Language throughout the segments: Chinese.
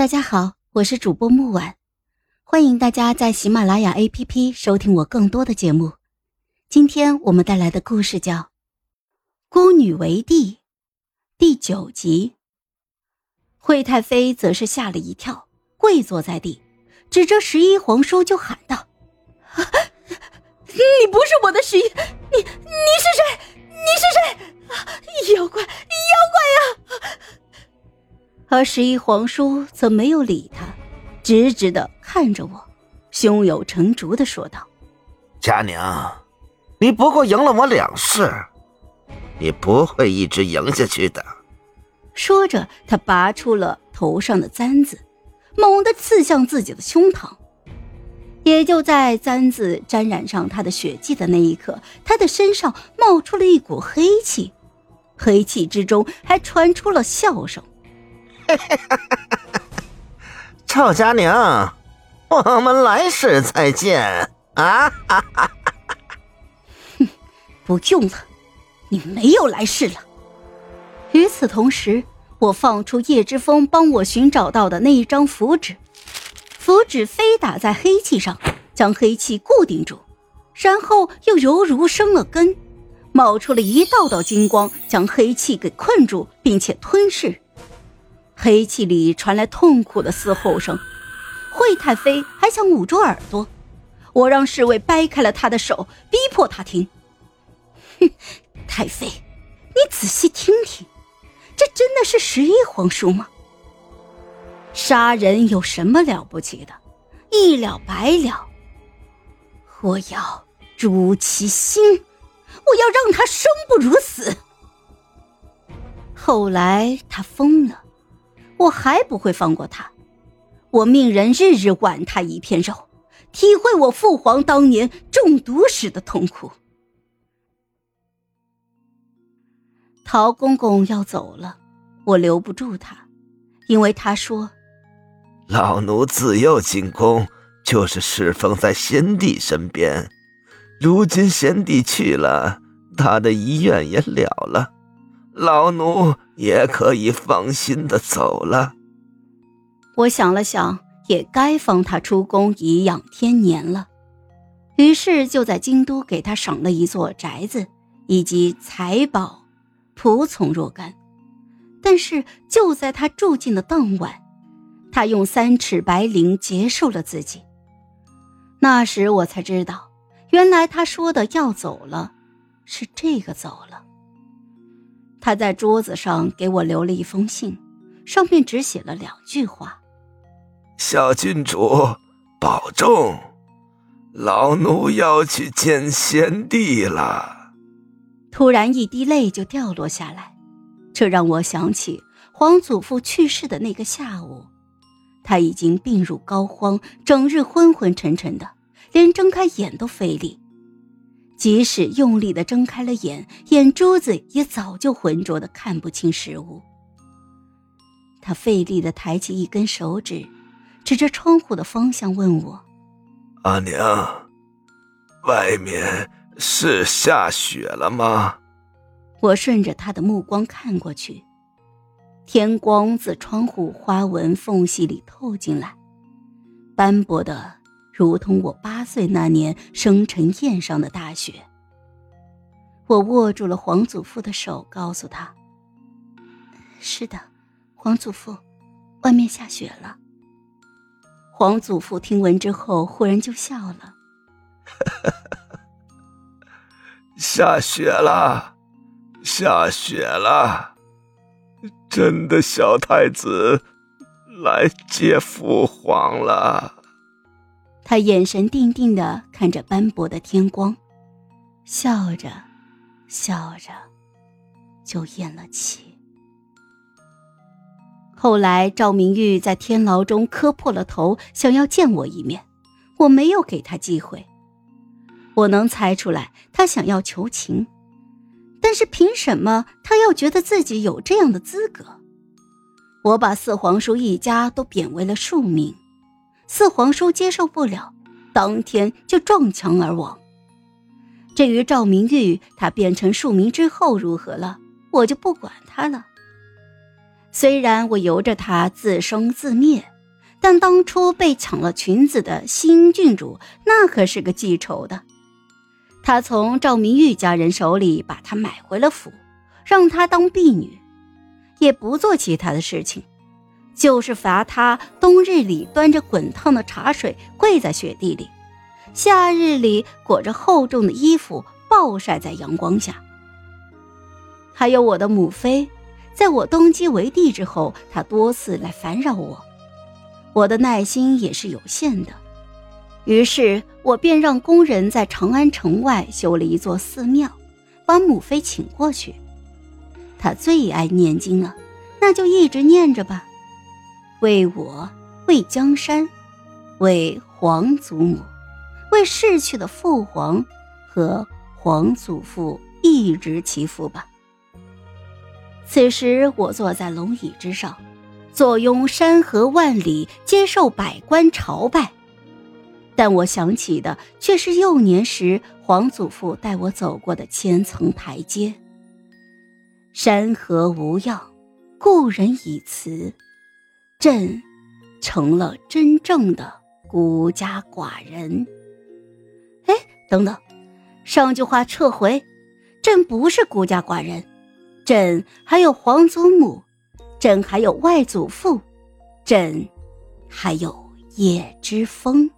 大家好，我是主播木婉，欢迎大家在喜马拉雅 APP 收听我更多的节目。今天我们带来的故事叫《孤女为帝》第九集。惠太妃则是吓了一跳，跪坐在地，指着十一皇叔就喊道：“ 你不是我的十一，你你是谁？而十一皇叔则没有理他，直直的看着我，胸有成竹的说道：“佳宁，你不过赢了我两世，你不会一直赢下去的。”说着，他拔出了头上的簪子，猛地刺向自己的胸膛。也就在簪子沾染上他的血迹的那一刻，他的身上冒出了一股黑气，黑气之中还传出了笑声。赵佳宁，我们来世再见啊！哼，不用了，你没有来世了。与此同时，我放出叶之风帮我寻找到的那一张符纸，符纸飞打在黑气上，将黑气固定住，然后又犹如生了根，冒出了一道道金光，将黑气给困住，并且吞噬。黑气里传来痛苦的嘶吼声，惠太妃还想捂住耳朵，我让侍卫掰开了她的手，逼迫她听。哼，太妃，你仔细听听，这真的是十一皇叔吗？杀人有什么了不起的？一了百了。我要诛其心，我要让他生不如死。后来他疯了。我还不会放过他，我命人日日剜他一片肉，体会我父皇当年中毒时的痛苦。陶公公要走了，我留不住他，因为他说：“老奴自幼进宫就是侍奉在先帝身边，如今先帝去了，他的遗愿也了了。”老奴也可以放心的走了。我想了想，也该放他出宫颐养天年了，于是就在京都给他赏了一座宅子，以及财宝，仆从若干。但是就在他住进的当晚，他用三尺白绫结束了自己。那时我才知道，原来他说的要走了，是这个走了。他在桌子上给我留了一封信，上面只写了两句话：“小郡主保重，老奴要去见贤弟了。”突然一滴泪就掉落下来，这让我想起皇祖父去世的那个下午，他已经病入膏肓，整日昏昏沉沉的，连睁开眼都费力。即使用力的睁开了眼，眼珠子也早就浑浊的看不清事物。他费力的抬起一根手指，指着窗户的方向问我：“阿娘，外面是下雪了吗？”我顺着他的目光看过去，天光自窗户花纹缝隙里透进来，斑驳的。如同我八岁那年生辰宴上的大雪。我握住了皇祖父的手，告诉他：“是的，皇祖父，外面下雪了。”皇祖父听闻之后，忽然就笑了：“下雪了，下雪了，真的小太子来接父皇了。”他眼神定定的看着斑驳的天光，笑着，笑着，就咽了气。后来赵明玉在天牢中磕破了头，想要见我一面，我没有给他机会。我能猜出来，他想要求情，但是凭什么他要觉得自己有这样的资格？我把四皇叔一家都贬为了庶民。四皇叔接受不了，当天就撞墙而亡。至于赵明玉，他变成庶民之后如何了，我就不管他了。虽然我由着他自生自灭，但当初被抢了裙子的新郡主，那可是个记仇的。他从赵明玉家人手里把她买回了府，让她当婢女，也不做其他的事情，就是罚他冬日里端着滚烫的茶水跪在雪地里，夏日里裹着厚重的衣服暴晒在阳光下。还有我的母妃。在我登基为帝之后，她多次来烦扰我，我的耐心也是有限的，于是我便让工人在长安城外修了一座寺庙，把母妃请过去。她最爱念经了，那就一直念着吧，为我，为江山，为皇祖母，为逝去的父皇和皇祖父一直祈福吧。此时我坐在龙椅之上，坐拥山河万里，接受百官朝拜。但我想起的却是幼年时皇祖父带我走过的千层台阶。山河无恙，故人已辞，朕成了真正的孤家寡人。哎，等等，上句话撤回，朕不是孤家寡人。朕还有皇祖母，朕还有外祖父，朕还有叶之风。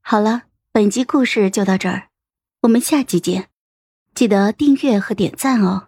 好了，本集故事就到这儿，我们下集见，记得订阅和点赞哦。